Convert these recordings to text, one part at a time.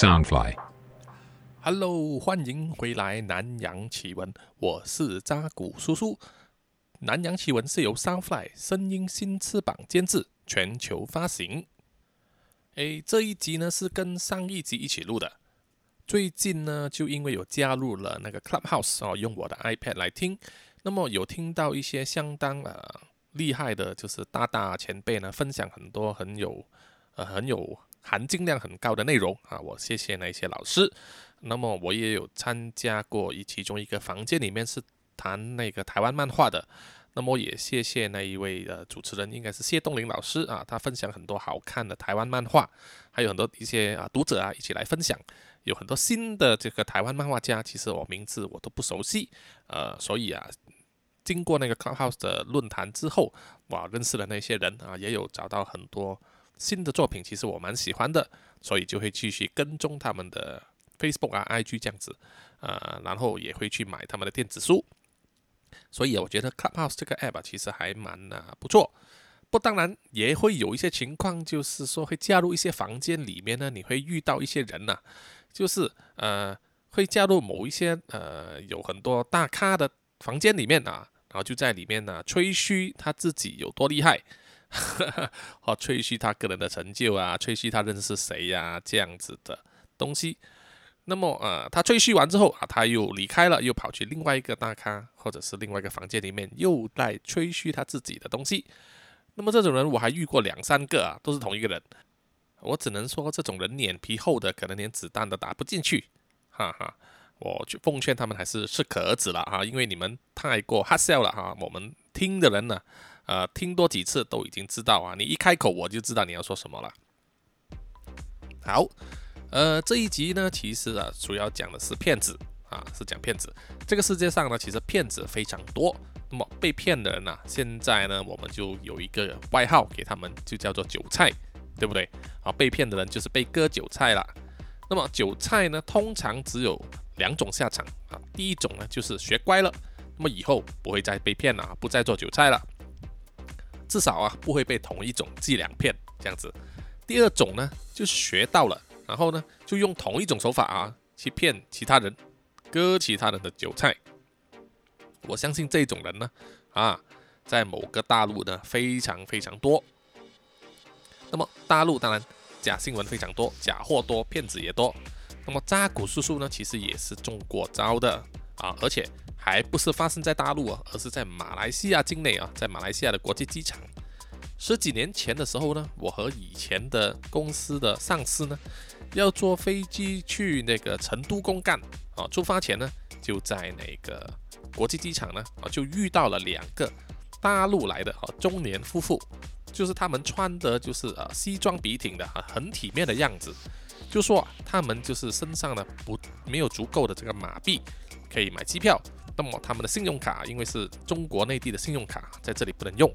Soundfly。Hello，欢迎回来南洋奇闻，我是扎古叔叔。南洋奇闻是由 Soundfly 声音新翅膀监制，全球发行。诶，这一集呢是跟上一集一起录的。最近呢，就因为有加入了那个 Clubhouse 哦，用我的 iPad 来听，那么有听到一些相当呃厉害的，就是大大前辈呢分享很多很有呃很有含金量很高的内容啊，我谢谢那些老师。那么我也有参加过一其中一个房间里面是谈那个台湾漫画的，那么也谢谢那一位呃主持人，应该是谢东林老师啊，他分享很多好看的台湾漫画，还有很多一些啊读者啊一起来分享，有很多新的这个台湾漫画家，其实我名字我都不熟悉，呃，所以啊，经过那个 Clubhouse 的论坛之后，我，认识了那些人啊，也有找到很多新的作品，其实我蛮喜欢的，所以就会继续跟踪他们的。Facebook 啊、IG 这样子，呃，然后也会去买他们的电子书，所以我觉得 Clubhouse 这个 app，其实还蛮啊不错。不，当然也会有一些情况，就是说会加入一些房间里面呢，你会遇到一些人呐、就是呃会加入某一些呃有很多大咖的房间里面啊，然后就在里面呢、吹嘘他自己有多厉害，或吹嘘他个人的成就啊，吹嘘他认识谁呀、这样子的东西。那么呃，他吹嘘完之后啊，他又离开了，又跑去另外一个大咖或者是另外一个房间里面，又在吹嘘他自己的东西。那么这种人我还遇过两三个啊，都是同一个人。我只能说，这种人脸皮厚的，可能连子弹都打不进去，哈哈。我去奉劝他们还是适可而止了哈，因为你们太过 hard sell 了哈。我们听的人呢，呃，听多几次都已经知道啊，你一开口我就知道你要说什么了。好。呃，这一集呢，其实啊，主要讲的是骗子啊，是讲骗子。这个世界上呢，其实骗子非常多。那么被骗的人呢、现在呢，我们就有一个外号给他们，就叫做韭菜，对不对？啊，被骗的人就是被割韭菜了。那么韭菜呢，通常只有两种下场啊。第一种呢，就是学乖了，那么以后不会再被骗了，不再做韭菜了，至少啊，不会被同一种伎俩骗这样子。第二种呢，就是学到了。然后呢，就用同一种手法啊，去骗其他人，割其他人的韭菜。我相信这种人呢，啊，在某个大陆呢非常非常多。那么大陆当然假新闻非常多，假货多，骗子也多。那么扎古叔叔呢，其实也是中过招的啊，而且还不是发生在大陆啊，而是在马来西亚境内啊，在马来西亚的国际机场。十几年前的时候呢，我和以前的公司的上司呢，要坐飞机去那个成都公干啊。出发前呢，就在那个国际机场呢啊，就遇到了两个大陆来的啊中年夫妇，就是他们穿的就是呃西装笔挺的啊，很体面的样子。就说、他们就是身上呢不没有足够的这个马币可以买机票，那么他们的信用卡因为是中国内地的信用卡，在这里不能用。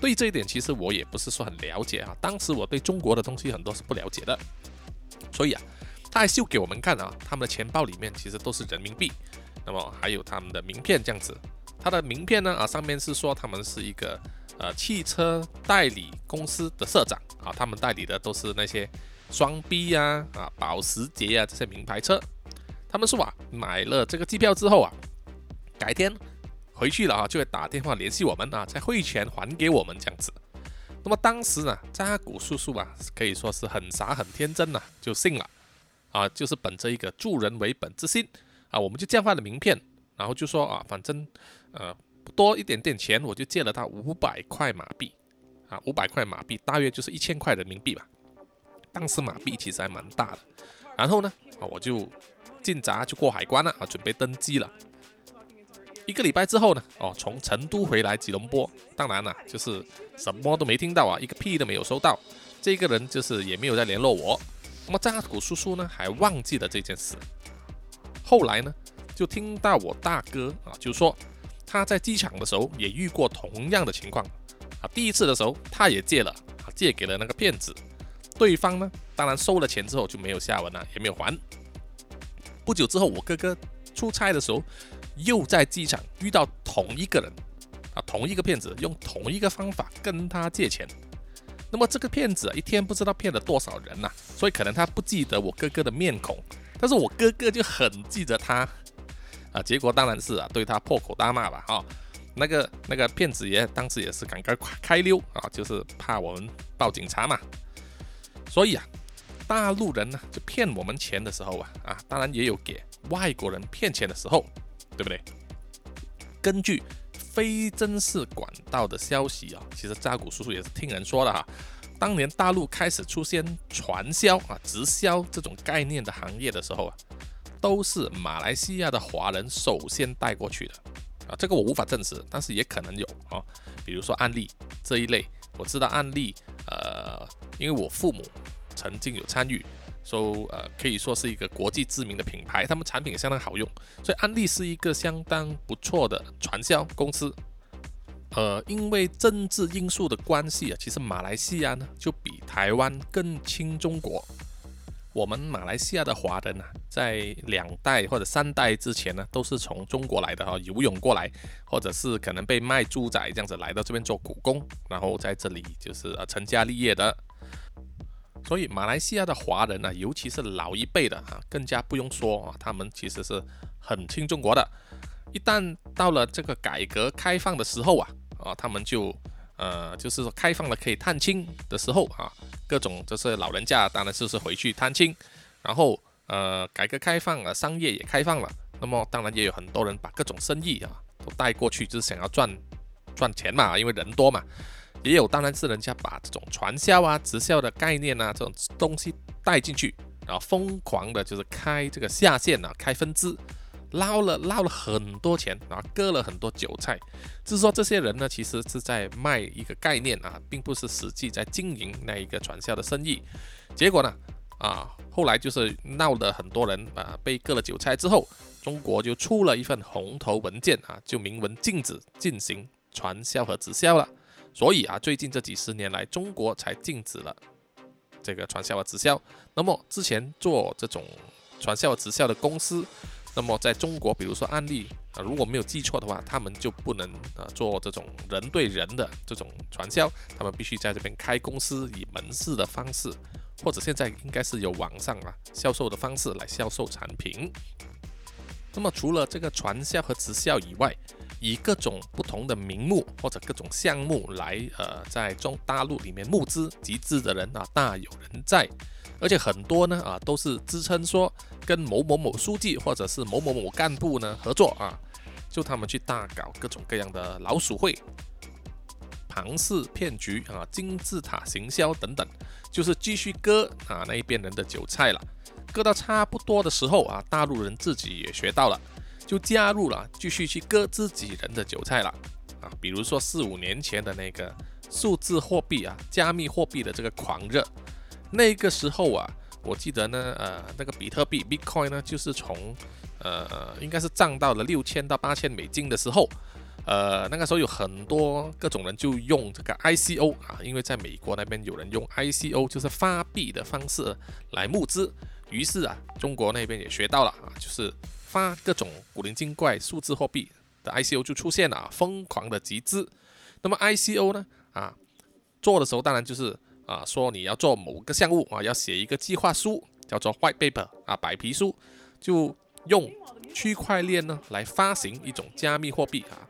对这一点，其实我也不是说很了解啊。当时我对中国的东西很多是不了解的，所以啊，他还秀给我们看啊，他们的钱包里面其实都是人民币，那么还有他们的名片这样子。他的名片呢啊，上面是说他们是一个呃汽车代理公司的社长啊，他们代理的都是那些双 B 呀啊、保时捷啊这些名牌车。他们说啊，买了这个机票之后啊，改天。回去了啊，就会打电话联系我们啊，在汇钱还给我们这样子。那么当时呢，扎古叔叔啊，可以说是很傻很天真呐、就信了啊，就是本着一个助人为本之心啊，我们就交换了名片，然后就说啊，反正呃多一点点钱，我就借了他五百块马币啊，五百块马币大约就是一千块人民币吧。当时马币其实还蛮大的，然后呢啊，我就进闸就过海关了啊，准备登机了。一个礼拜之后呢，哦，从成都回来吉隆坡，当然了，就是什么都没听到啊，一个屁都没有收到。这个人就是也没有再联络我。那么扎古叔叔呢，还忘记了这件事。后来呢，就听到我大哥啊，就说他在机场的时候也遇过同样的情况啊。第一次的时候他也借了啊，借给了那个骗子，对方呢，当然收了钱之后就没有下文了，也没有还。不久之后，我哥哥出差的时候。又在机场遇到同一个人啊，同一个骗子，用同一个方法跟他借钱。那么这个骗子一天不知道骗了多少人呐，所以可能他不记得我哥哥的面孔，但是我哥哥就很记得他啊。结果当然是啊，对他破口大骂吧，哈。那个那个骗子爷当时也是赶快开溜啊，就是怕我们报警查嘛。所以啊，大陆人呢就骗我们钱的时候啊啊，当然也有给外国人骗钱的时候，对不对？根据。非正式管道的消息啊，其实扎古叔叔也是听人说的哈。当年大陆开始出现传销啊、直销这种概念的行业的时候啊，都是马来西亚的华人首先带过去的啊。这个我无法证实，但是也可能有啊。比如说案例这一类，我知道案例，呃，因为我父母曾经有参与。说呃，可以说是一个国际知名的品牌，他们产品也相当好用，所以安利是一个相当不错的传销公司。呃，因为政治因素的关系啊，其实马来西亚呢就比台湾更亲中国。我们马来西亚的华人啊，在两代或者三代之前呢，都是从中国来的哈，游泳过来，或者是可能被卖猪仔这样子来到这边做苦工，然后在这里就是呃成家立业的。所以马来西亚的华人呢，尤其是老一辈的啊，更加不用说啊，他们其实是很亲中国的。一旦到了这个改革开放的时候啊，啊，他们就呃，就是说开放了可以探亲的时候啊，各种就是老人家当然就是回去探亲，然后呃，改革开放了，商业也开放了，那么当然也有很多人把各种生意啊都带过去，就是想要赚赚钱嘛，因为人多嘛。也有，当然是人家把这种传销啊、直销的概念啊这种东西带进去，然后疯狂的就是开这个下线啊，开分支，捞了捞了很多钱，然后割了很多韭菜。就是说，这些人呢，其实是在卖一个概念啊，并不是实际在经营那一个传销的生意。结果呢，啊，后来就是闹了很多人啊，被割了韭菜之后，中国就出了一份红头文件啊，就明文禁止进行传销和直销了。所以啊，最近这几十年来，中国才禁止了这个传销和直销。那么之前做这种传销和直销的公司，那么在中国，比如说案例啊，如果没有记错的话，他们就不能啊做这种人对人的这种传销，他们必须在这边开公司，以门市的方式，或者现在应该是有网上啊销售的方式来销售产品。那么除了这个传销和直销以外，以各种不同的名目或者各种项目来，呃，在中大陆里面募资集资的人啊，大有人在，而且很多呢啊，都是支撑说跟某某某书记或者是某某某干部呢合作啊，就他们去大搞各种各样的老鼠会、庞氏骗局啊、金字塔行销等等，就是继续割啊那一边人的韭菜了，割到差不多的时候啊，大陆人自己也学到了。就加入了，继续去割自己人的韭菜了啊！比如说四五年前的那个数字货币啊，加密货币的这个狂热，那个时候啊，我记得呢，呃，那个比特币 Bitcoin 呢，就是从呃，应该是涨到了六千到八千美金的时候，呃，那个时候有很多各种人就用这个 ICO 啊，因为在美国那边有人用 ICO，就是发币的方式来募资，于是啊，中国那边也学到了啊，就是。发各种古灵精怪数字货币的 ICO 就出现了啊，疯狂的集资。那么 ICO 呢？啊，做的时候当然就是啊，说你要做某个项目啊，要写一个计划书，叫做 White Paper 啊，白皮书，就用区块链呢来发行一种加密货币啊，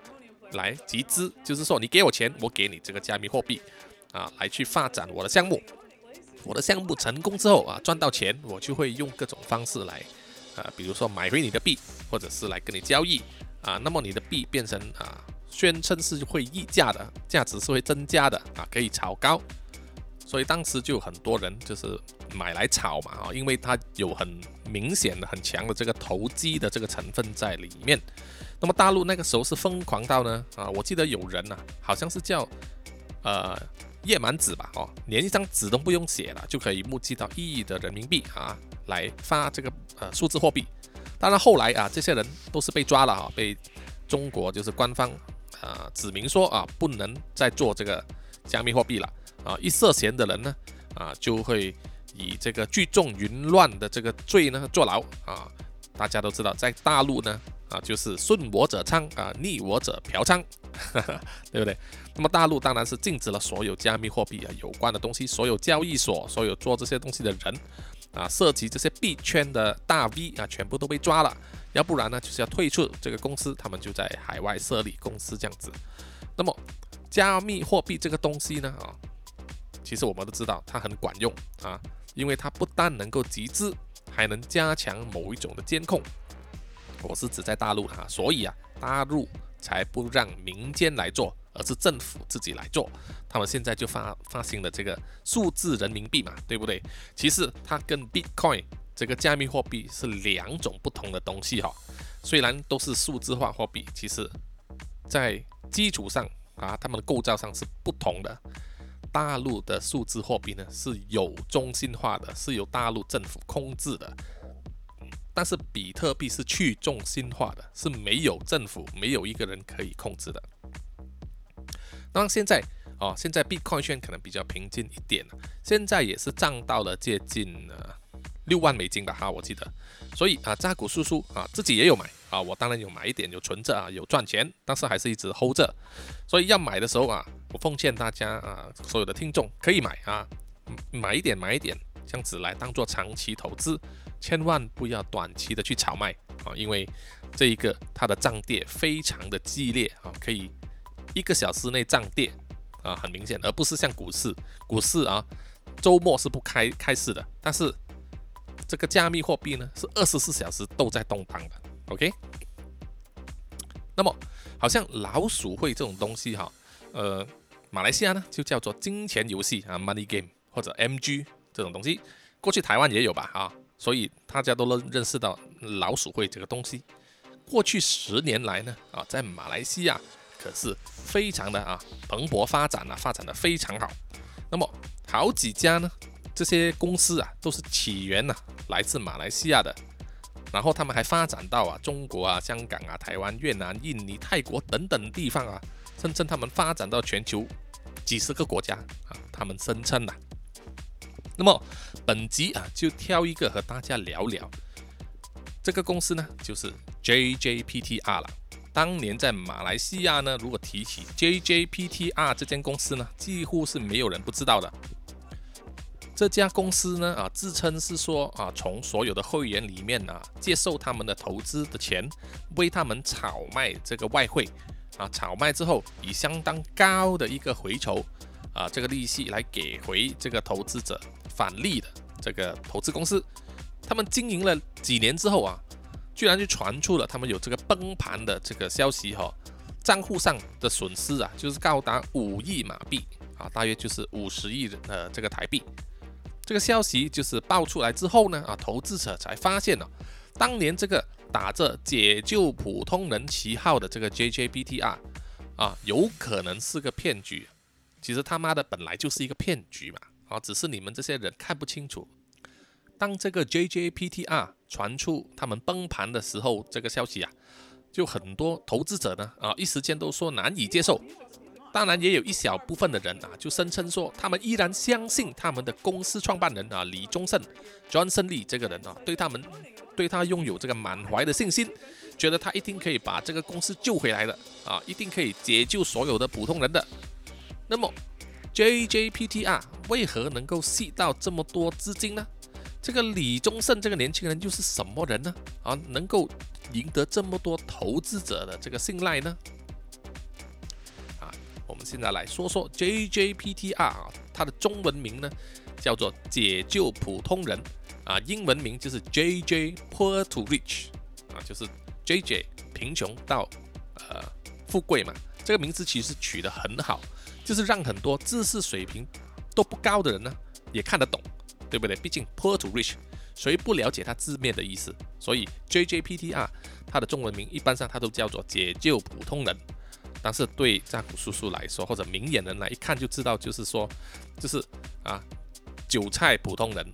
来集资，就是说你给我钱，我给你这个加密货币啊，来去发展我的项目。我的项目成功之后啊，赚到钱，我就会用各种方式来。啊，比如说买回你的币，或者是来跟你交易啊，那么你的币变成啊，宣称是会溢价的，价值是会增加的啊，可以炒高，所以当时就很多人就是买来炒嘛啊，因为它有很明显的、很强的这个投机的这个成分在里面。那么大陆那个时候是疯狂到呢啊，我记得有人呐，好像是叫呃叶满纸吧哦，连一张纸都不用写了，就可以募集到一亿的人民币啊。来发这个呃数字货币，当然后来啊，这些人都是被抓了哈，被中国就是官方啊指明说啊，不能再做这个加密货币了啊，一涉嫌的人呢啊，就会以这个聚众淫乱的这个罪呢坐牢啊。大家都知道，在大陆呢啊，就是顺我者昌啊，逆我者嫖娼，对不对？那么大陆当然是禁止了所有加密货币啊有关的东西，所有交易所，所有做这些东西的人啊，涉及这些币圈的大 V 啊，全部都被抓了。要不然呢，就是要退出这个公司，他们就在海外设立公司这样子。那么加密货币这个东西呢，啊，其实我们都知道它很管用啊，因为它不但能够集资，还能加强某一种的监控。我是指在大陆哈，所以啊，大陆才不让民间来做，而是政府自己来做。他们现在就发发行了这个数字人民币嘛，对不对？其实它跟 Bitcoin 这个加密货币是两种不同的东西哈。虽然都是数字化货币，其实在基础上啊，它们的构造上是不同的。大陆的数字货币呢是有中心化的，是由大陆政府控制的。但是比特币是去中心化的，是没有政府、没有一个人可以控制的。那现在哦，现在币矿圈可能比较平静一点现在也是涨到了接近呃六万美金吧哈，我记得。所以啊，扎古叔叔啊自己也有买啊，我当然有买一点，有存着啊，有赚钱，但是还是一直 hold 着。所以要买的时候啊，我奉劝大家啊，所有的听众可以买啊，买一点，买一点，这样子来当做长期投资。千万不要短期的去炒卖啊，因为这一个它的涨跌非常的激烈啊，可以一个小时内涨跌啊，很明显，而不是像股市，股市啊周末是不开开市的，但是这个加密货币呢是二十四小时都在动荡的，OK？那么好像老鼠会这种东西哈，呃，马来西亚呢就叫做金钱游戏啊，Money Game 或者 MG 这种东西，过去台湾也有吧啊。所以大家都认认识到老鼠会这个东西。过去十年来呢，啊，在马来西亚可是非常的啊蓬勃发展啊，发展的非常好。那么好几家呢，这些公司啊，都是起源呢来自马来西亚的，然后他们还发展到啊中国啊、香港啊、台湾、越南、印尼、泰国等等地方啊，甚至他们发展到全球几十个国家啊，他们声称呐。那么本集啊，就挑一个和大家聊聊。这个公司呢，就是 JJPTR 了。当年在马来西亚呢，如果提起 JJPTR 这间公司呢，几乎是没有人不知道的。这家公司呢，啊，自称是说啊，从所有的会员里面啊，接受他们的投资的钱，为他们炒卖这个外汇啊，炒卖之后以相当高的一个回酬啊，这个利息来给回这个投资者。返利的这个投资公司，他们经营了几年之后啊，居然就传出了他们有这个崩盘的这个消息哈，账户上的损失啊，就是高达五亿马币啊，大约就是五十亿的这个台币。这个消息就是爆出来之后呢，啊，投资者才发现了，当年这个打着解救普通人旗号的这个 JJBTR 啊，有可能是个骗局。其实他妈的本来就是一个骗局嘛。啊，只是你们这些人看不清楚。当这个 JJPTR 传出他们崩盘的时候，这个消息啊，就很多投资者呢啊，一时间都说难以接受。当然，也有一小部分的人啊，就声称说他们依然相信他们的公司创办人啊李宗盛 Johnson Lee 这个人啊，对他们对他拥有这个满怀的信心，觉得他一定可以把这个公司救回来的啊，一定可以解救所有的普通人的。那么，JJPTR 为何能够吸到这么多资金呢？这个李宗盛这个年轻人又是什么人呢？啊，能够赢得这么多投资者的这个信赖呢？啊，我们现在来说说 JJPTR 啊，它的中文名呢叫做解救普通人啊，英文名就是 JJ Poor to Rich 啊，就是 JJ 贫穷到呃富贵嘛，这个名字其实取得很好。就是让很多知识水平都不高的人呢，也看得懂，对不对？毕竟 poor to rich，谁不了解它字面的意思？所以 JJPTR 它的中文名一般上它都叫做解救普通人。但是对扎古叔叔来说，或者明眼人来一看就知道，就是说，就是啊，韭菜普通人。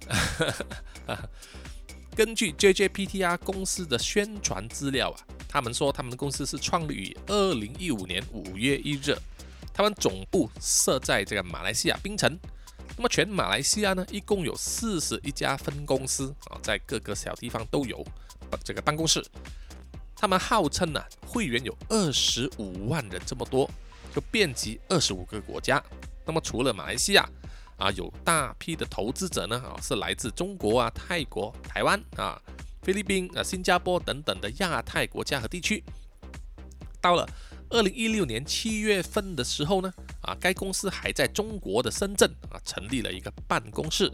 根据 JJPTR 公司的宣传资料啊，他们说他们的公司是创立于二零一五年五月一日。他们总部设在这个马来西亚槟城，那么全马来西亚呢，一共有四十一家分公司啊，在各个小地方都有这个办公室。他们号称呢会员有二十五万人这么多，就遍及二十五个国家。那么除了马来西亚啊，有大批的投资者呢啊，是来自中国啊、泰国、台湾啊、菲律宾啊、新加坡等等的亚太国家和地区。到了二零一六年七月份的时候呢，啊，该公司还在中国的深圳啊成立了一个办公室。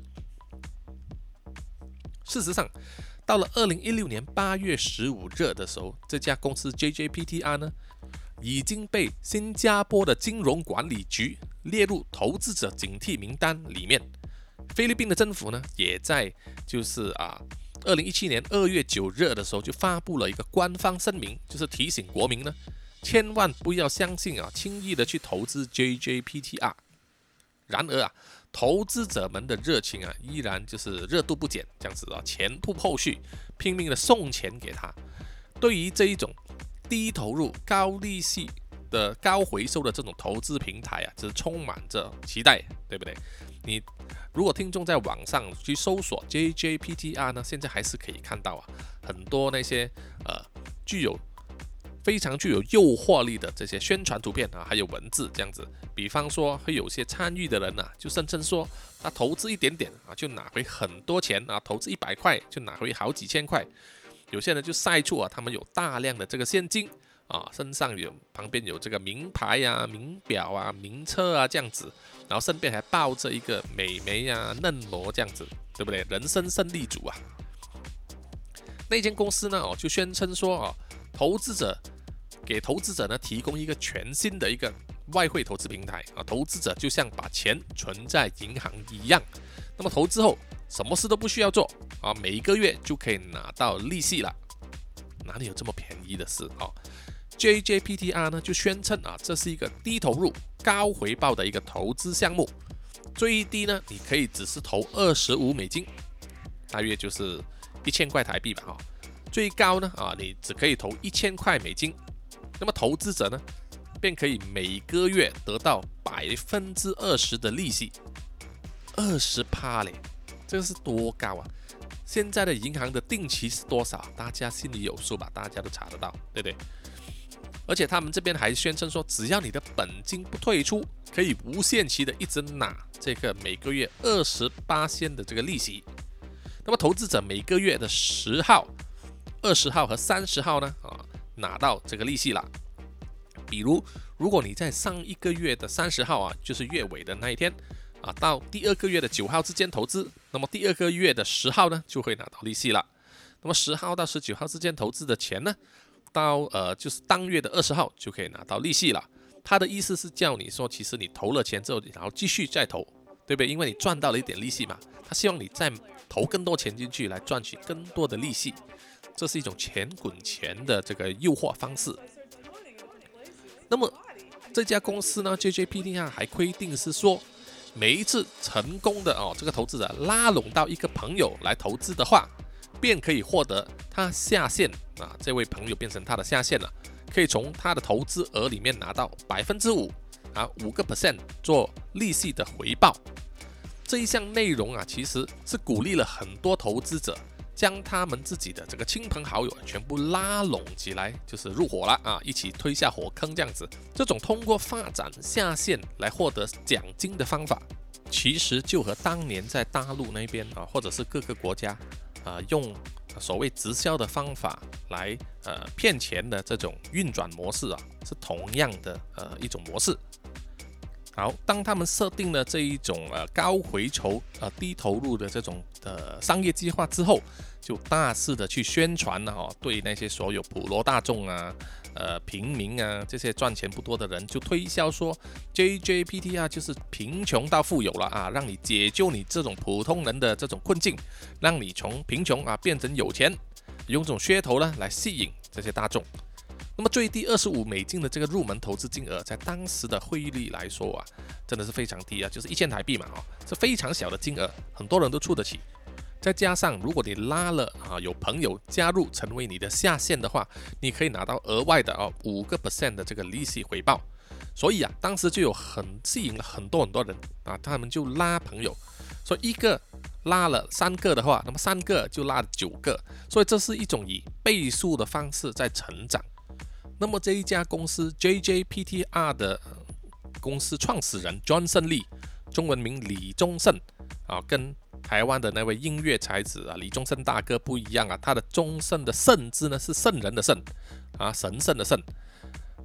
事实上，到了二零一六年八月十五日的时候，这家公司 JJPTR 呢，已经被新加坡的金融管理局列入投资者警惕名单里面。菲律宾的政府呢，也在就是啊，二零一七年二月九日的时候就发布了一个官方声明，就是提醒国民呢。千万不要相信啊，轻易的去投资 JJPTR。然而啊，投资者们的热情啊，依然就是热度不减，这样子啊，前仆后续，拼命的送钱给他。对于这一种低投入、高利息的高回收的这种投资平台啊，就是充满着期待，对不对？你如果听众在网上去搜索 JJPTR 呢，现在还是可以看到啊，很多那些呃具有。非常具有诱惑力的这些宣传图片啊，还有文字这样子，比方说会有些参与的人呐，就声称说他投资一点点啊，就拿回很多钱啊，投资一百块就拿回好几千块。有些人就晒出啊，他们有大量的这个现金啊，身上有旁边有这个名牌呀、名表啊、名车啊这样子，然后身边还抱着一个美眉呀、嫩模这样子，对不对？人生胜利组啊。那间公司呢，哦，就宣称说啊，投资者。给投资者呢提供一个全新的一个外汇投资平台啊，投资者就像把钱存在银行一样，那么投资后什么事都不需要做啊，每一个月就可以拿到利息了，哪里有这么便宜的事啊？JJPTR 呢就宣称啊，这是一个低投入高回报的一个投资项目，最低呢你可以只是投二十五美金，大约就是一千块台币吧哈，最高呢啊你只可以投一千块美金。那么投资者呢，便可以每个月得到百分之二十的利息，二十趴嘞，这个是多高啊？现在的银行的定期是多少？大家心里有数吧？大家都查得到，对不对？而且他们这边还宣称说，只要你的本金不退出，可以无限期的一直拿这个每个月二十八仙的这个利息。那么投资者每个月的十号、二十号和三十号呢？啊？拿到这个利息了。比如，如果你在上一个月的三十号啊，就是月尾的那一天啊，到第二个月的九号之间投资，那么第二个月的十号呢，就会拿到利息了。那么十号到十九号之间投资的钱呢，到呃就是当月的二十号就可以拿到利息了。他的意思是叫你说，其实你投了钱之后，然后继续再投，对不对？因为你赚到了一点利息嘛，他希望你再投更多钱进去，来赚取更多的利息。这是一种钱滚钱的这个诱惑方式。那么这家公司呢，JJPT 啊，还规定是说，每一次成功的哦，这个投资者拉拢到一个朋友来投资的话，便可以获得他下线啊，这位朋友变成他的下线了，可以从他的投资额里面拿到百分之五啊，五个 percent 做利息的回报。这一项内容啊，其实是鼓励了很多投资者。将他们自己的这个亲朋好友全部拉拢起来，就是入伙了啊，一起推下火坑这样子。这种通过发展下线来获得奖金的方法，其实就和当年在大陆那边啊，或者是各个国家啊，用所谓直销的方法来呃骗钱的这种运转模式啊，是同样的呃一种模式。好，当他们设定了这一种呃高回酬、呃低投入的这种呃商业计划之后，就大肆的去宣传了哦，对那些所有普罗大众啊、呃平民啊这些赚钱不多的人，就推销说 JJPT 啊就是贫穷到富有了啊，让你解救你这种普通人的这种困境，让你从贫穷啊变成有钱，用这种噱头呢来吸引这些大众。那么最低二十五美金的这个入门投资金额，在当时的汇率来说啊，真的是非常低啊，就是一千台币嘛，哦，是非常小的金额，很多人都出得起。再加上如果你拉了啊，有朋友加入成为你的下线的话，你可以拿到额外的哦五个 percent 的这个利息回报。所以啊，当时就有很吸引了很多很多人啊，他们就拉朋友，说一个拉了三个的话，那么三个就拉九个，所以这是一种以倍数的方式在成长。那么这一家公司 JJPTR 的公司创始人 Johnson Lee，中文名李宗盛啊，跟台湾的那位音乐才子啊李宗盛大哥不一样啊，他的宗盛的盛字呢是圣人的圣啊，神圣的圣，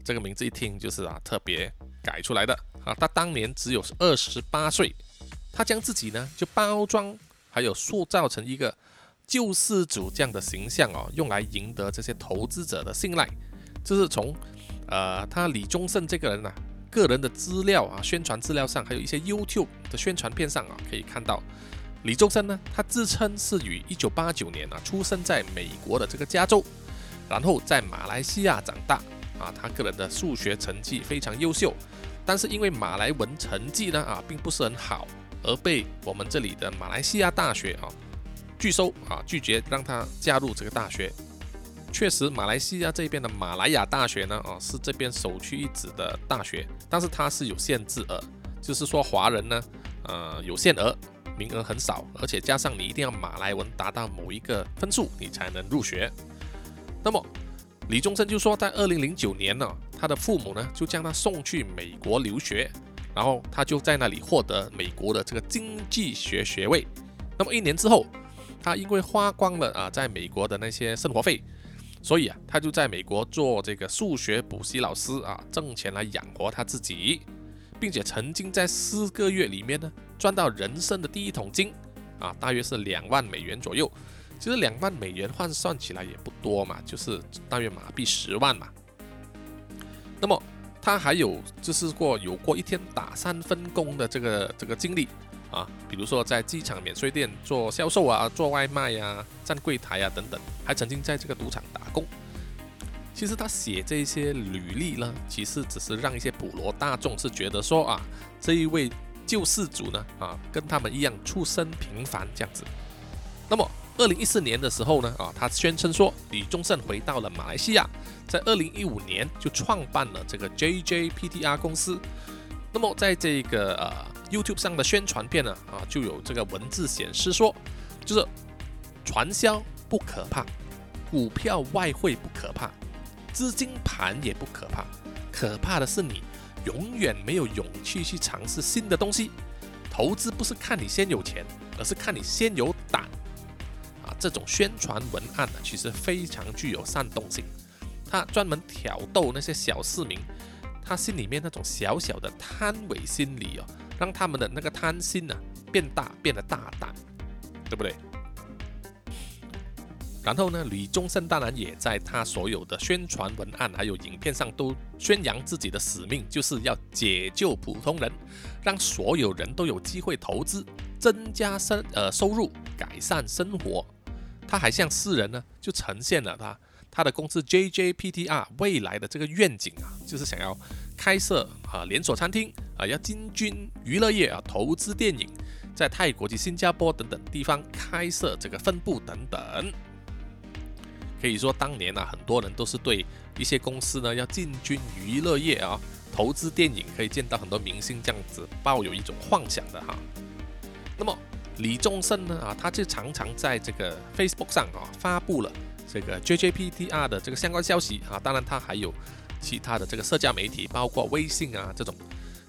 这个名字一听就是啊特别改出来的啊。他当年只有二十八岁，他将自己呢就包装。还有塑造成一个救世主这样的形象哦，用来赢得这些投资者的信赖。这是从呃他李宗盛这个人呢个人的资料啊、宣传资料上，还有一些 YouTube 的宣传片上啊，可以看到李宗盛呢，他自称是于一九八九年啊出生在美国的这个加州，然后在马来西亚长大啊，他个人的数学成绩非常优秀，但是因为马来文成绩呢啊并不是很好。而被我们这里的马来西亚大学啊拒收啊拒绝让他加入这个大学。确实，马来西亚这边的马来亚大学呢啊是这边首屈一指的大学，但是它是有限制额，就是说华人呢呃有限额，名额很少，而且加上你一定要马来文达到某一个分数，你才能入学。那么李宗盛就说，在二零零九年呢，他的父母呢就将他送去美国留学。然后他就在那里获得美国的这个经济学学位。那么一年之后，他因为花光了啊在美国的那些生活费，所以啊他就在美国做这个数学补习老师啊，挣钱来养活他自己，并且曾经在四个月里面呢赚到人生的第一桶金啊，大约是两万美元左右。其实两万美元换算起来也不多嘛，就是大约马币十万嘛。那么。他还有就是过有过一天打三分工的这个这个经历啊，比如说在机场免税店做销售啊，做外卖呀，站柜台啊等等，还曾经在这个赌场打工。其实他写这些履历呢，其实只是让一些普罗大众是觉得说啊，这一位救世主呢啊，跟他们一样出身平凡这样子。那么。二零一四年的时候呢，啊，他宣称说李宗盛回到了马来西亚，在二零一五年就创办了这个 JJPTR 公司。那么在这个呃 YouTube 上的宣传片呢，啊，就有这个文字显示说，就是传销不可怕，股票外汇不可怕，资金盘也不可怕，可怕的是你永远没有勇气去尝试新的东西。投资不是看你先有钱，而是看你先有胆。啊这种宣传文案呢，其实非常具有煽动性，它专门挑逗那些小市民，他心里面那种小小的贪伪心理哦，让他们的那个贪心呢变大，变得大胆，对不对？然后呢，李宗盛当然也在他所有的宣传文案还有影片上都宣扬自己的使命，就是要解救普通人，让所有人都有机会投资，增加生呃收入，改善生活。他还向世人呢，就呈现了他他的公司 JJPTR 未来的这个愿景啊，就是想要开设啊连锁餐厅啊，要进军娱乐业啊，投资电影，在泰国及新加坡等等地方开设这个分部等等。可以说，当年啊，很多人都是对一些公司呢要进军娱乐业啊，投资电影，可以见到很多明星这样子抱有一种幻想的哈。那么。李宗盛呢啊，他就常常在这个 Facebook 上啊发布了这个 JJPTR 的这个相关消息啊。当然，他还有其他的这个社交媒体，包括微信啊这种。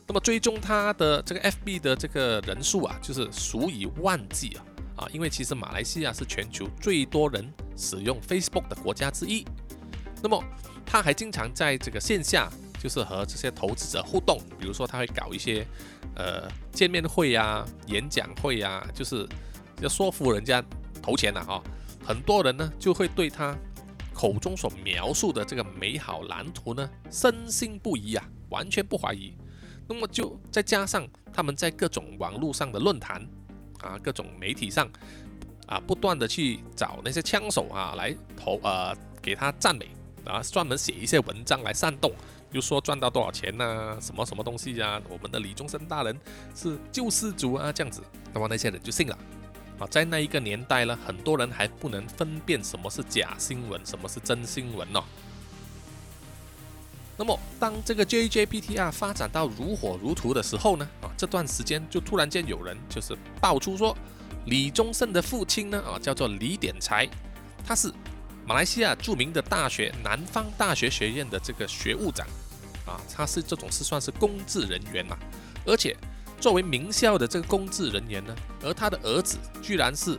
那么追踪他的这个 FB 的这个人数啊，就是数以万计啊啊！因为其实马来西亚是全球最多人使用 Facebook 的国家之一。那么他还经常在这个线下。就是和这些投资者互动，比如说他会搞一些呃见面会呀、演讲会呀，就是要说服人家投钱呐啊。很多人呢就会对他口中所描述的这个美好蓝图呢深信不疑啊，完全不怀疑。那么就再加上他们在各种网络上的论坛啊、各种媒体上啊，不断的去找那些枪手啊来投呃给他赞美啊，专门写一些文章来煽动。就说赚到多少钱呐？什么什么东西呀？我们的李宗盛大人是救世主啊，这样子，那么那些人就信了啊。在那一个年代呢，很多人还不能分辨什么是假新闻，什么是真新闻呢。那么当这个 JJPTR 发展到如火如荼的时候呢，啊，这段时间就突然间有人就是爆出说，李宗盛的父亲呢啊叫做李典才，他是马来西亚著名的大学南方大学学院的这个学务长啊，他是这种是算是公职人员嘛，而且作为名校的这个公职人员呢，而他的儿子居然是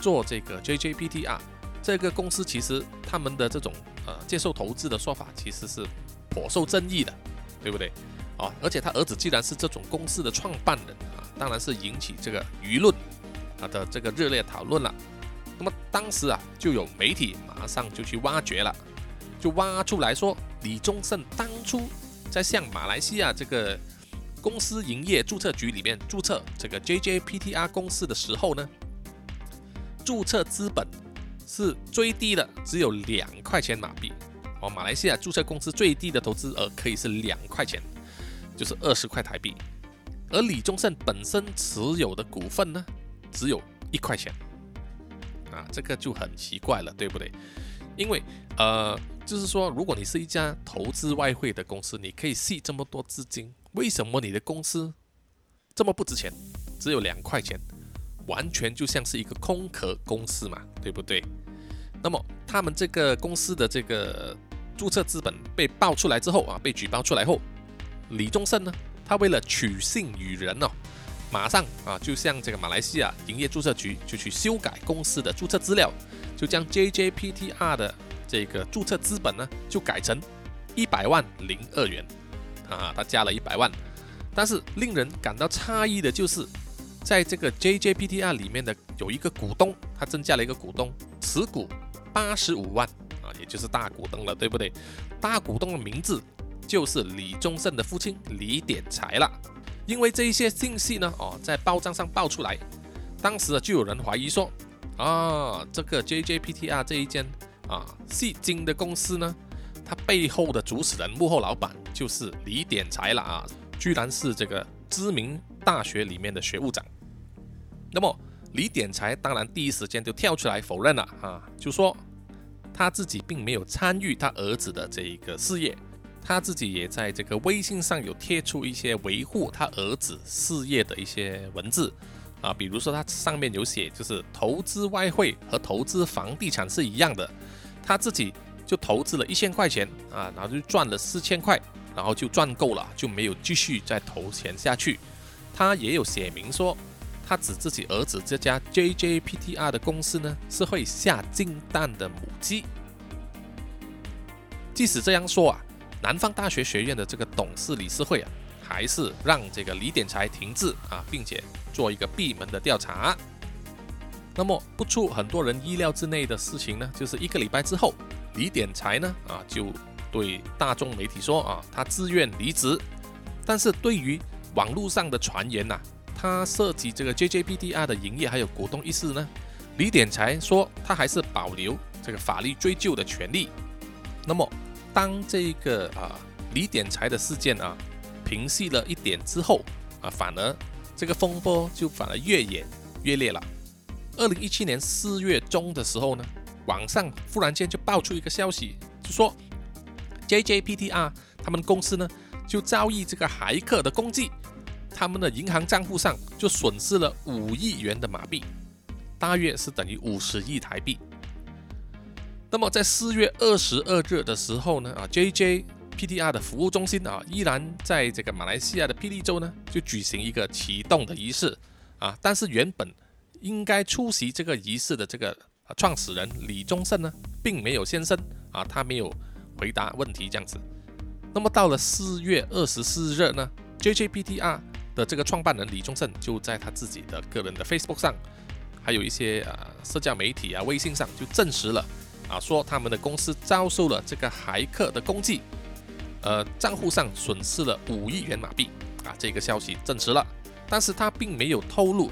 做这个 JJPTR 这个公司，其实他们的这种呃接受投资的说法其实是颇受争议的，对不对？啊，而且他儿子既然是这种公司的创办人啊，当然是引起这个舆论啊的这个热烈讨论了。那么当时啊，就有媒体马上就去挖掘了，就挖出来说，李宗盛当初在向马来西亚这个公司营业注册局里面注册这个 JJPTR 公司的时候呢，注册资本是最低的，只有两块钱马币。哦，马来西亚注册公司最低的投资额可以是两块钱。就是二十块台币，而李宗盛本身持有的股份呢，只有一块钱，啊，这个就很奇怪了，对不对？因为呃，就是说，如果你是一家投资外汇的公司，你可以吸这么多资金，为什么你的公司这么不值钱，只有两块钱，完全就像是一个空壳公司嘛，对不对？那么他们这个公司的这个注册资本被爆出来之后啊，被举报出来后。李宗盛呢，他为了取信于人哦，马上啊就向这个马来西亚营业注册局就去修改公司的注册资料，就将 JJPTR 的这个注册资本呢就改成一百万零二元啊，他加了一百万。但是令人感到诧异的就是，在这个 JJPTR 里面的有一个股东，他增加了一个股东，持股八十五万啊，也就是大股东了，对不对？大股东的名字。就是李宗盛的父亲李典才了，因为这一些信息呢，哦，在报章上报出来，当时就有人怀疑说，啊，这个 JJPTR 这一间啊戏精的公司呢，他背后的主使人、幕后老板就是李典才了啊，居然是这个知名大学里面的学务长。那么李典才当然第一时间就跳出来否认了啊，就说他自己并没有参与他儿子的这一个事业。他自己也在这个微信上有贴出一些维护他儿子事业的一些文字啊，比如说他上面有写，就是投资外汇和投资房地产是一样的，他自己就投资了一千块钱啊，然后就赚了四千块，然后就赚够了，就没有继续再投钱下去。他也有写明说，他指自己儿子这家 JJPTR 的公司呢，是会下金蛋的母鸡。即使这样说啊。南方大学学院的这个董事理事会啊，还是让这个李典才停滞啊，并且做一个闭门的调查。那么不出很多人意料之内的事情呢，就是一个礼拜之后，李典才呢啊就对大众媒体说啊，他自愿离职。但是对于网络上的传言呐，他涉及这个 JJPDR 的营业还有股东一事呢，李典才说他还是保留这个法律追究的权利。那么。当这个啊李典才的事件啊平息了一点之后啊，反而这个风波就反而越演越烈了。二零一七年四月中的时候呢，网上忽然间就爆出一个消息，就说 JJPTR 他们公司呢就遭遇这个骇客的攻击，他们的银行账户上就损失了五亿元的马币，大约是等于五十亿台币。那么在四月二十二日的时候呢，啊，JJPTR 的服务中心啊，依然在这个马来西亚的霹雳州呢，就举行一个启动的仪式啊。但是原本应该出席这个仪式的这个创始人李宗盛呢，并没有现身啊，他没有回答问题这样子。那么到了四月二十四日呢，JJPTR 的这个创办人李宗盛就在他自己的个人的 Facebook 上，还有一些呃社交媒体啊、微信上就证实了。啊，说他们的公司遭受了这个骇客的攻击，呃，账户上损失了五亿元马币啊，这个消息证实了，但是他并没有透露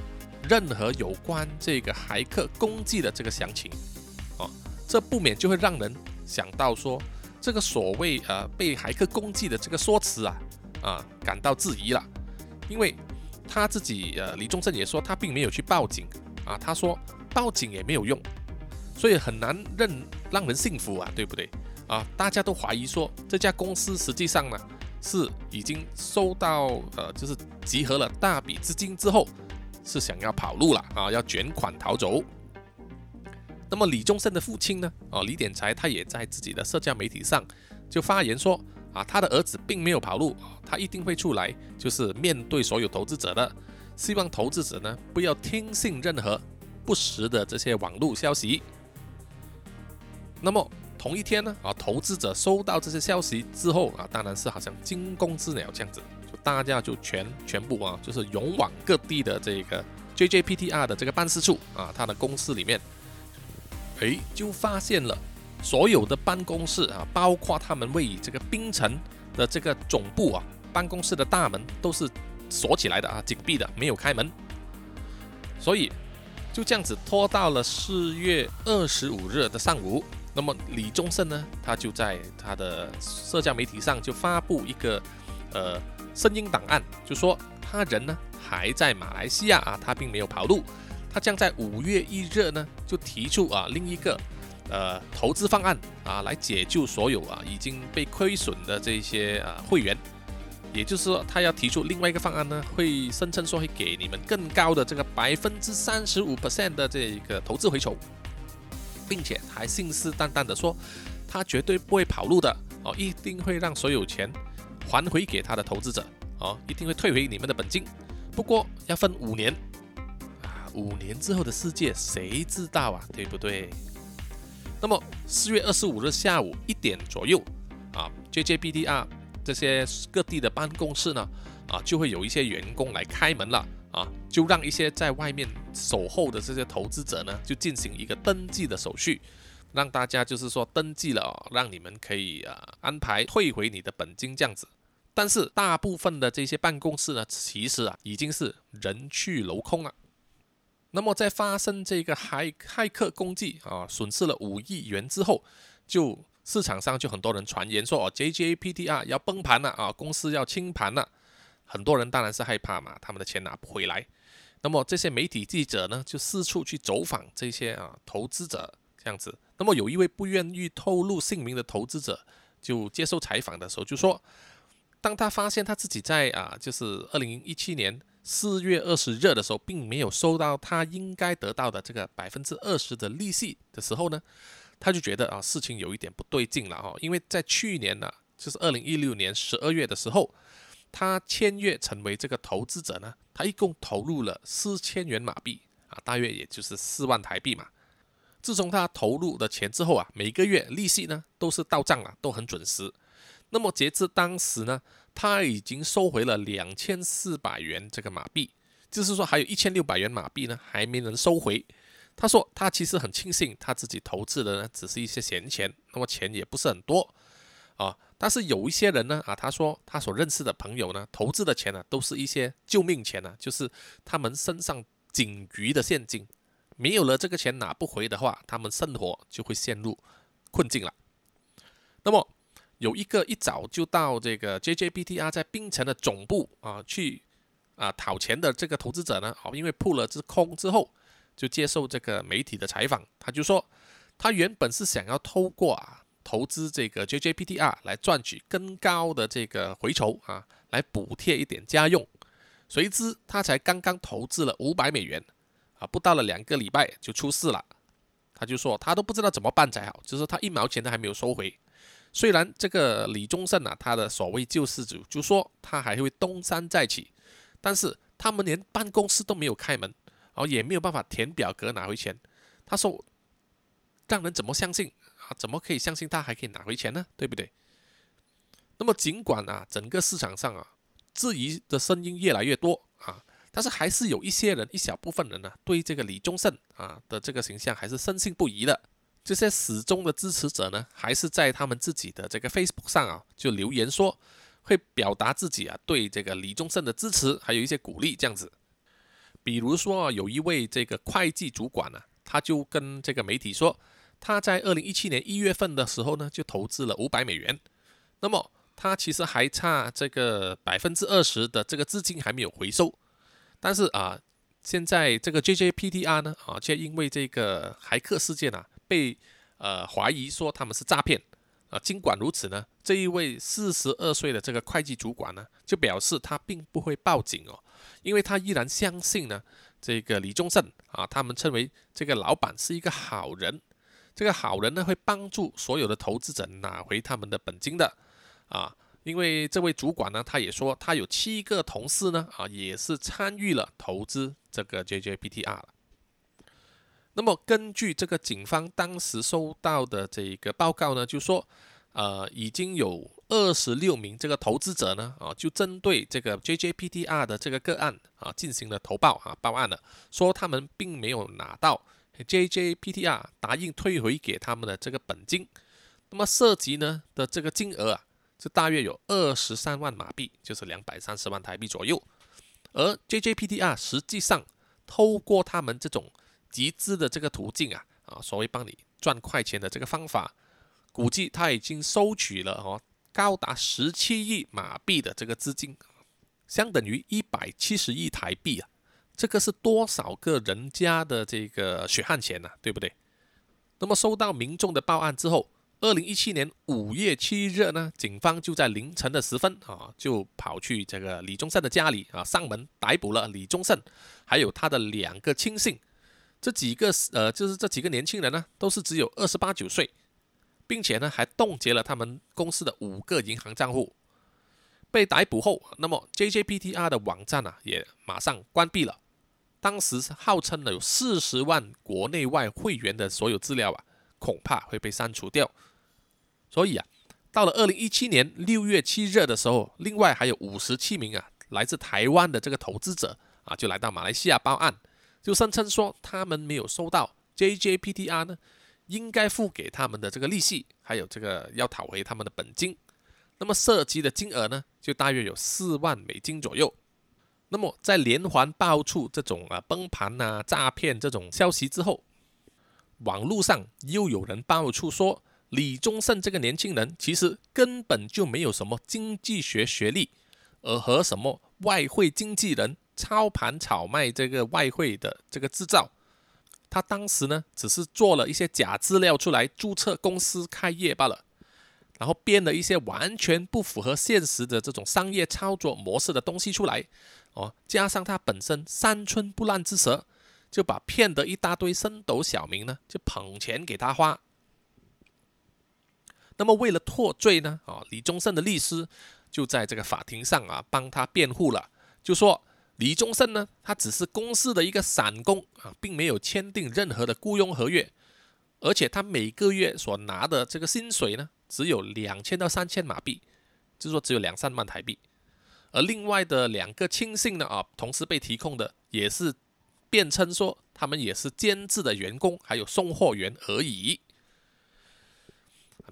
任何有关这个骇客攻击的这个详情，哦，这不免就会让人想到说，这个所谓呃被骇客攻击的这个说辞啊，啊感到质疑了，因为他自己呃李宗盛也说他并没有去报警啊，他说报警也没有用。所以很难认让人信服啊，对不对啊？大家都怀疑说这家公司实际上呢是已经收到呃，就是集合了大笔资金之后是想要跑路了啊，要卷款逃走。那么李宗盛的父亲呢？哦，李典才他也在自己的社交媒体上就发言说啊，他的儿子并没有跑路，他一定会出来，就是面对所有投资者的，希望投资者呢不要听信任何不实的这些网络消息。那么同一天呢，啊，投资者收到这些消息之后啊，当然是好像惊弓之鸟这样子。大家就全全部啊，就是勇往各地的这个 JJPTR 的这个办事处啊，他的公司里面，哎，就发现了所有的办公室啊，包括他们位于这个冰城的这个总部啊，办公室的大门都是锁起来的啊，紧闭的，没有开门。所以就这样子拖到了四月二十五日的上午，那么李宗盛呢，他就在他的社交媒体上就发布一个呃。声音档案就说他人呢还在马来西亚啊，他并没有跑路，他将在五月一日呢就提出啊另一个呃投资方案啊来解救所有啊已经被亏损的这些啊会员，也就是说他要提出另外一个方案呢，会声称说会给你们更高的这个百分之三十五 percent 的这个投资回酬，并且还信誓旦旦的说他绝对不会跑路的哦，一定会让所有钱。还回给他的投资者哦，一定会退回你们的本金，不过要分五年啊，五年之后的世界谁知道啊，对不对？那么四月二十五日下午一点左右啊，JJBDR 这些各地的办公室呢啊，就会有一些员工来开门了啊，就让一些在外面守候的这些投资者呢，就进行一个登记的手续。让大家就是说登记了，让你们可以啊安排退回你的本金这样子。但是大部分的这些办公室呢，其实啊已经是人去楼空了。那么在发生这个骇骇客攻击啊，损失了五亿元之后，就市场上就很多人传言说哦，JJPTR 要崩盘了啊，公司要清盘了。很多人当然是害怕嘛，他们的钱拿不回来。那么这些媒体记者呢，就四处去走访这些啊投资者这样子。那么有一位不愿意透露姓名的投资者，就接受采访的时候就说，当他发现他自己在啊，就是二零一七年四月二十日的时候，并没有收到他应该得到的这个百分之二十的利息的时候呢，他就觉得啊，事情有一点不对劲了哈，因为在去年呢，就是二零一六年十二月的时候，他签约成为这个投资者呢，他一共投入了四千元马币啊，大约也就是四万台币嘛。自从他投入的钱之后啊，每个月利息呢都是到账了，都很准时。那么截至当时呢，他已经收回了两千四百元这个马币，就是说还有一千六百元马币呢还没能收回。他说他其实很庆幸他自己投资的呢只是一些闲钱，那么钱也不是很多啊。但是有一些人呢啊，他说他所认识的朋友呢投资的钱呢都是一些救命钱呢，就是他们身上仅余的现金。没有了这个钱拿不回的话，他们生活就会陷入困境了。那么有一个一早就到这个 JJPTR 在槟城的总部啊去啊讨钱的这个投资者呢，好，因为扑了只空之后，就接受这个媒体的采访，他就说他原本是想要透过啊投资这个 JJPTR 来赚取更高的这个回酬啊，来补贴一点家用，谁知他才刚刚投资了五百美元。啊，不到了两个礼拜就出事了，他就说他都不知道怎么办才好，就是他一毛钱都还没有收回。虽然这个李宗盛啊，他的所谓救世主就说他还会东山再起，但是他们连办公室都没有开门，然后也没有办法填表格拿回钱。他说，让人怎么相信啊？怎么可以相信他还可以拿回钱呢？对不对？那么尽管啊，整个市场上啊，质疑的声音越来越多啊。但是还是有一些人，一小部分人呢，对这个李宗盛啊的这个形象还是深信不疑的。这些始终的支持者呢，还是在他们自己的这个 Facebook 上啊，就留言说，会表达自己啊对这个李宗盛的支持，还有一些鼓励这样子。比如说，有一位这个会计主管呢，他就跟这个媒体说，他在二零一七年一月份的时候呢，就投资了五百美元，那么他其实还差这个百分之二十的这个资金还没有回收。但是啊，现在这个 JJPTR 呢啊，却因为这个骇客事件啊，被呃怀疑说他们是诈骗啊。尽管如此呢，这一位四十二岁的这个会计主管呢，就表示他并不会报警哦，因为他依然相信呢，这个李宗盛啊，他们称为这个老板是一个好人，这个好人呢会帮助所有的投资者拿回他们的本金的啊。因为这位主管呢，他也说他有七个同事呢，啊，也是参与了投资这个 JJPTR 那么根据这个警方当时收到的这个报告呢，就说，呃，已经有二十六名这个投资者呢，啊，就针对这个 JJPTR 的这个个案啊，进行了投报啊，报案了，说他们并没有拿到 JJPTR 答应退回给他们的这个本金。那么涉及呢的这个金额啊。是大约有二十三万马币，就是两百三十万台币左右。而 JJPTR 实际上透过他们这种集资的这个途径啊，啊，所谓帮你赚快钱的这个方法，估计他已经收取了哦，高达十七亿马币的这个资金，相等于一百七十亿台币啊！这个是多少个人家的这个血汗钱呢，对不对？那么收到民众的报案之后。二零一七年五月七日呢，警方就在凌晨的时分啊，就跑去这个李宗盛的家里啊，上门逮捕了李宗盛，还有他的两个亲信。这几个呃，就是这几个年轻人呢，都是只有二十八九岁，并且呢，还冻结了他们公司的五个银行账户。被逮捕后，那么 JJPTR 的网站啊，也马上关闭了。当时号称呢有四十万国内外会员的所有资料啊，恐怕会被删除掉。所以啊，到了二零一七年六月七日的时候，另外还有五十七名啊来自台湾的这个投资者啊，就来到马来西亚报案，就声称说他们没有收到 JJPTR 呢，应该付给他们的这个利息，还有这个要讨回他们的本金。那么涉及的金额呢，就大约有四万美金左右。那么在连环爆出这种啊崩盘啊诈骗这种消息之后，网络上又有人爆出说。李宗盛这个年轻人其实根本就没有什么经济学学历，而和什么外汇经纪人操盘炒卖这个外汇的这个制造，他当时呢只是做了一些假资料出来注册公司开业罢了，然后编了一些完全不符合现实的这种商业操作模式的东西出来，哦，加上他本身三寸不烂之舌，就把骗得一大堆升斗小民呢就捧钱给他花。那么为了脱罪呢，啊，李宗盛的律师就在这个法庭上啊帮他辩护了，就说李宗盛呢，他只是公司的一个散工啊，并没有签订任何的雇佣合约，而且他每个月所拿的这个薪水呢，只有两千到三千马币，就是说只有两三万台币。而另外的两个亲信呢，啊，同时被提控的也是辩称说他们也是监制的员工，还有送货员而已。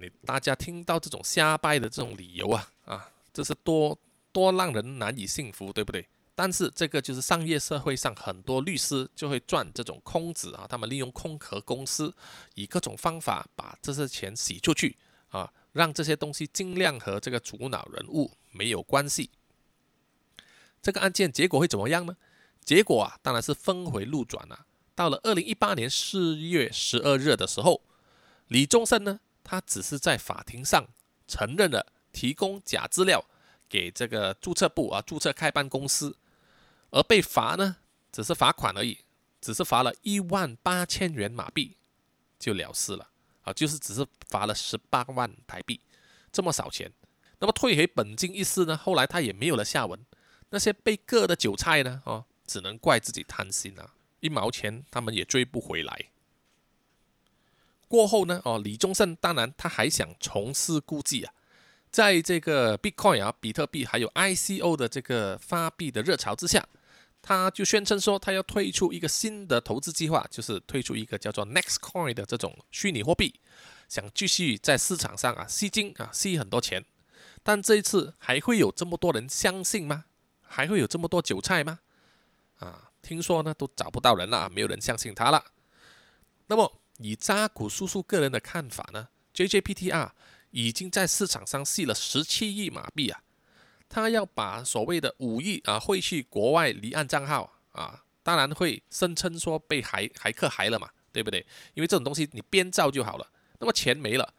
你大家听到这种瞎掰的这种理由啊啊，这是多多让人难以信服，对不对？但是这个就是商业社会上很多律师就会赚这种空子啊，他们利用空壳公司，以各种方法把这些钱洗出去啊，让这些东西尽量和这个主脑人物没有关系。这个案件结果会怎么样呢？结果啊，当然是峰回路转了。到了二零一八年四月十二日的时候，李宗盛呢？他只是在法庭上承认了提供假资料给这个注册部啊，注册开办公司，而被罚呢，只是罚款而已，只是罚了一万八千元马币就了事了啊，就是只是罚了十八万台币，这么少钱。那么退回本金一事呢，后来他也没有了下文。那些被割的韭菜呢，哦，只能怪自己贪心啊，一毛钱他们也追不回来。过后呢，哦，李宗盛当然他还想重施故技啊，在这个 Bitcoin 啊，比特币还有 ICO 的这个发币的热潮之下，他就宣称说他要推出一个新的投资计划，就是推出一个叫做 Nextcoin 的这种虚拟货币，想继续在市场上啊吸金啊吸很多钱。但这一次还会有这么多人相信吗？还会有这么多韭菜吗？啊，听说呢都找不到人了，没有人相信他了。那么。以扎古叔叔个人的看法呢，JJPTR 已经在市场上吸了十七亿马币啊，他要把所谓的五亿啊汇去国外离岸账号啊，当然会声称说被海海客害了嘛，对不对？因为这种东西你编造就好了，那么钱没了，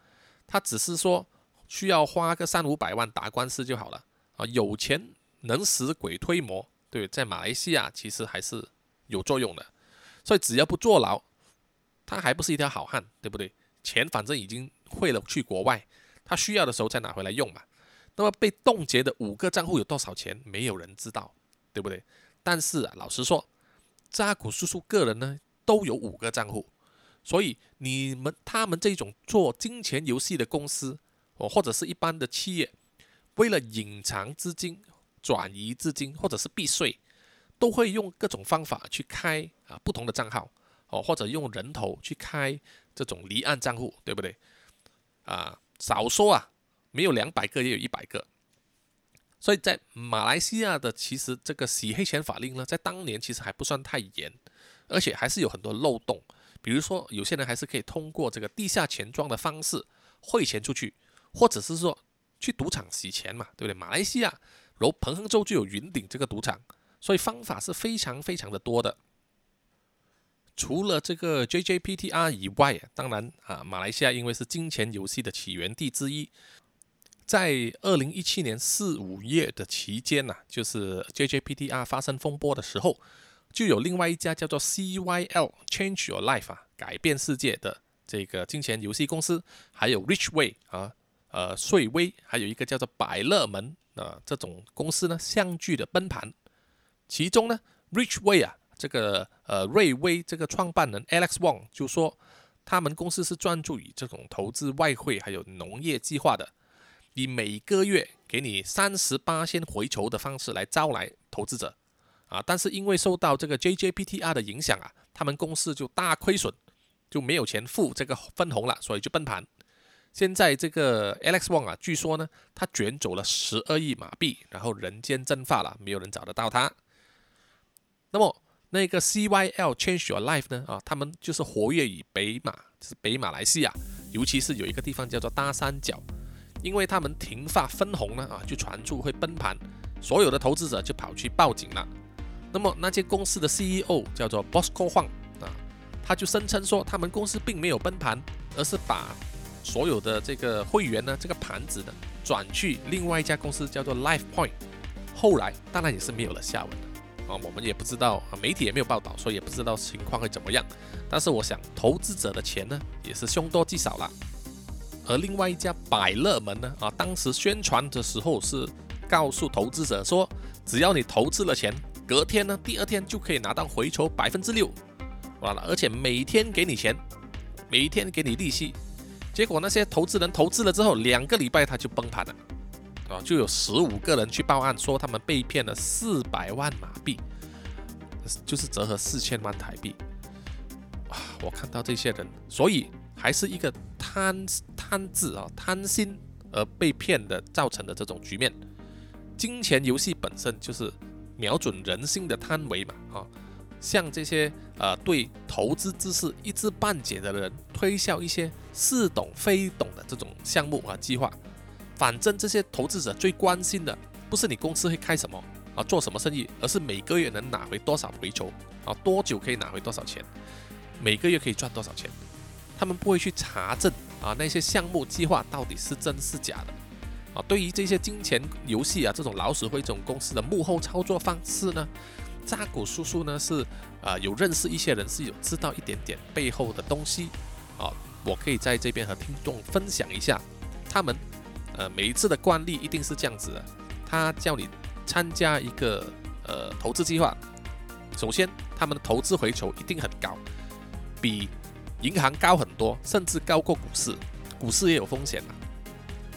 他只是说需要花个三五百万打官司就好了啊，有钱能使鬼推磨，对，在马来西亚其实还是有作用的。所以只要不坐牢，他还不是一条好汉，对不对？钱反正已经汇了去国外，他需要的时候再拿回来用嘛。那么被冻结的五个账户有多少钱？没有人知道，对不对？但是啊，老实说，扎古叔叔个人呢都有五个账户，所以你们他们这种做金钱游戏的公司哦，或者是一般的企业，为了隐藏资金、转移资金或者是避税，都会用各种方法去开啊不同的账号哦，或者用人头去开这种离岸账户，对不对？啊，少说啊，没有两百个也有一百个。所以在马来西亚的其实这个洗黑钱法令呢，在当年其实还不算太严，而且还是有很多漏洞。比如说，有些人还是可以通过这个地下钱庄的方式汇钱出去，或者是说去赌场洗钱嘛，对不对？马来西亚，然后彭亨州就有云顶这个赌场，所以方法是非常非常的多的。除了这个 JJPTR 以外，当然啊，马来西亚因为是金钱游戏的起源地之一。在二零一七年四五月的期间呢，就是 JJPTR 发生风波的时候，就有另外一家叫做 CYL Change Your Life 啊，改变世界的这个金钱游戏公司，还有 Richway 啊，呃，瑞威，还有一个叫做百乐门啊，这种公司呢，相继的崩盘。其中呢，Richway 啊，这个呃瑞威这个创办人 Alex Wong 就说，他们公司是专注于这种投资外汇还有农业计划的。以每个月给你三十八先回酬的方式来招来投资者，啊，但是因为受到这个 JJPTR 的影响啊，他们公司就大亏损，就没有钱付这个分红了，所以就崩盘。现在这个 Alex Wong 啊，据说呢，他卷走了十二亿马币，然后人间蒸发了，没有人找得到他。那么那个 CYL Change Your Life 呢？啊，他们就是活跃于北马，就是北马来西亚，尤其是有一个地方叫做大三角。因为他们停发分红呢，啊，就传出会崩盘，所有的投资者就跑去报警了。那么那间公司的 CEO 叫做 Bosco Huang 啊，他就声称说，他们公司并没有崩盘，而是把所有的这个会员呢，这个盘子呢，转去另外一家公司叫做 Life Point。后来当然也是没有了下文了啊，我们也不知道啊，媒体也没有报道，所以也不知道情况会怎么样。但是我想，投资者的钱呢，也是凶多吉少了。而另外一家百乐门呢，啊，当时宣传的时候是告诉投资者说，只要你投资了钱，隔天呢，第二天就可以拿到回酬百分之六，完了，而且每天给你钱，每天给你利息。结果那些投资人投资了之后，两个礼拜他就崩盘了，啊，就有十五个人去报案说他们被骗了四百万马币，就是折合四千万台币。哇，我看到这些人，所以。还是一个贪贪字啊，贪心而被骗的造成的这种局面。金钱游戏本身就是瞄准人心的贪为嘛啊，像这些呃对投资知识一知半解的人推销一些似懂非懂的这种项目和计划，反正这些投资者最关心的不是你公司会开什么啊，做什么生意，而是每个月能拿回多少回酬啊，多久可以拿回多少钱，每个月可以赚多少钱。他们不会去查证啊，那些项目计划到底是真是假的啊？对于这些金钱游戏啊，这种老鼠会这种公司的幕后操作方式呢，扎古叔叔呢是啊有认识一些人，是有知道一点点背后的东西啊。我可以在这边和听众分享一下，他们呃每一次的惯例一定是这样子的，他叫你参加一个呃投资计划，首先他们的投资回酬一定很高，比。银行高很多，甚至高过股市，股市也有风险嘛，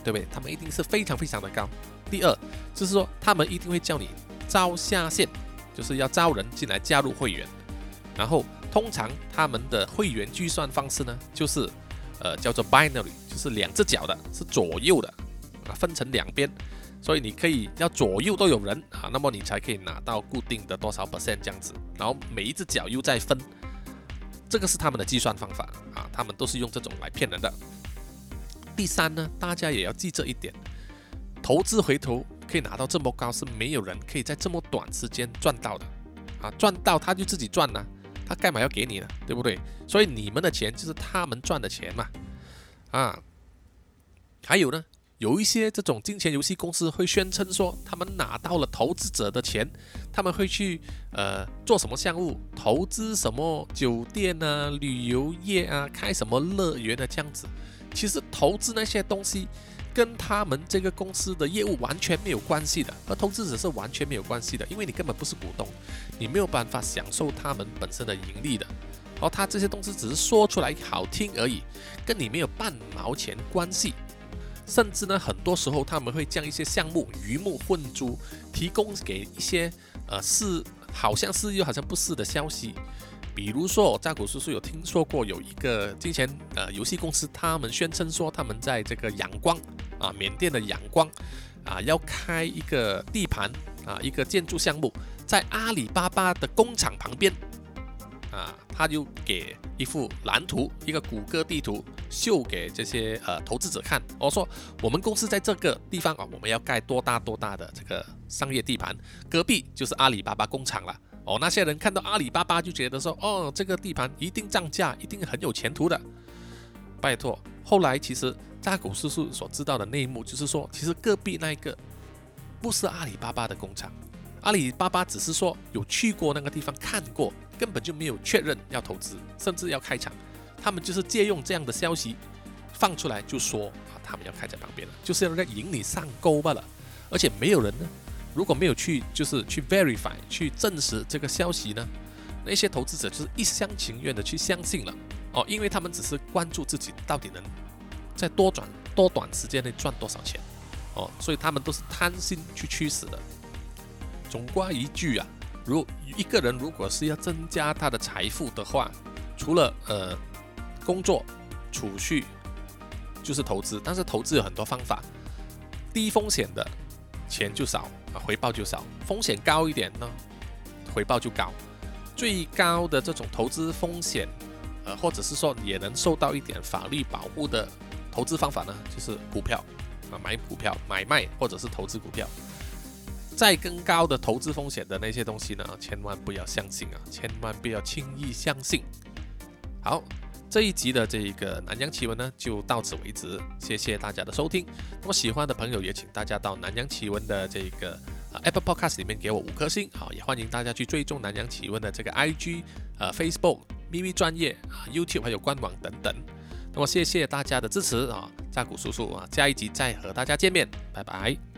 对不对？他们一定是非常非常的高。第二就是说，他们一定会叫你招下线，就是要招人进来加入会员。然后通常他们的会员计算方式呢，就是呃叫做 binary，就是两只脚的，是左右的啊，分成两边，所以你可以要左右都有人啊，那么你才可以拿到固定的多少 percent 这样子，然后每一只脚又再分。这个是他们的计算方法啊，他们都是用这种来骗人的。第三呢，大家也要记这一点，投资回头可以拿到这么高，是没有人可以在这么短时间赚到的啊，赚到他就自己赚了，他干嘛要给你呢？对不对？所以你们的钱就是他们赚的钱嘛，啊，还有呢，有一些这种金钱游戏公司会宣称说，他们拿到了投资者的钱，他们会去呃做什么项目，投资什么酒店啊、旅游业啊、开什么乐园的这样子。其实投资那些东西跟他们这个公司的业务完全没有关系的，和投资者是完全没有关系的，因为你根本不是股东，你没有办法享受他们本身的盈利的。而他这些东西只是说出来好听而已，跟你没有半毛钱关系。甚至呢，很多时候他们会将一些项目鱼目混珠，提供给一些呃是好像是又好像不是的消息。比如说，我扎古叔叔有听说过有一个金钱呃游戏公司，他们宣称说他们在这个仰光啊，缅甸的仰光啊，要开一个地盘啊，一个建筑项目，在阿里巴巴的工厂旁边。啊，他就给一幅蓝图，一个谷歌地图，秀给这些呃投资者看。我说，我们公司在这个地方啊，我们要盖多大多大的这个商业地盘，隔壁就是阿里巴巴工厂了。哦，那些人看到阿里巴巴就觉得说，哦，这个地盘一定涨价，一定很有前途的。拜托，后来其实扎古叔叔所知道的内幕就是说，其实隔壁那一个不是阿里巴巴的工厂，阿里巴巴只是说有去过那个地方看过。根本就没有确认要投资，甚至要开厂，他们就是借用这样的消息放出来，就说啊，他们要开在旁边了，就是要在引你上钩罢了。而且没有人呢，如果没有去就是去 verify 去证实这个消息呢，那些投资者就是一厢情愿的去相信了哦，因为他们只是关注自己到底能在多短多短时间内赚多少钱哦，所以他们都是贪心去驱使的。总归一句啊。如一个人如果是要增加他的财富的话，除了呃工作、储蓄，就是投资。但是投资有很多方法，低风险的钱就少啊，回报就少；风险高一点呢，回报就高。最高的这种投资风险，呃，或者是说也能受到一点法律保护的投资方法呢，就是股票啊，买股票、买卖或者是投资股票。再更高的投资风险的那些东西呢，千万不要相信啊！千万不要轻易相信。好，这一集的这一个南洋奇闻呢，就到此为止。谢谢大家的收听。那么喜欢的朋友也请大家到南洋奇闻的这个 Apple Podcast 里面给我五颗星。好，也欢迎大家去追踪南洋奇闻的这个 IG、呃 Facebook、咪咪专业啊、YouTube 还有官网等等。那么谢谢大家的支持啊，扎古叔叔啊，下一集再和大家见面，拜拜。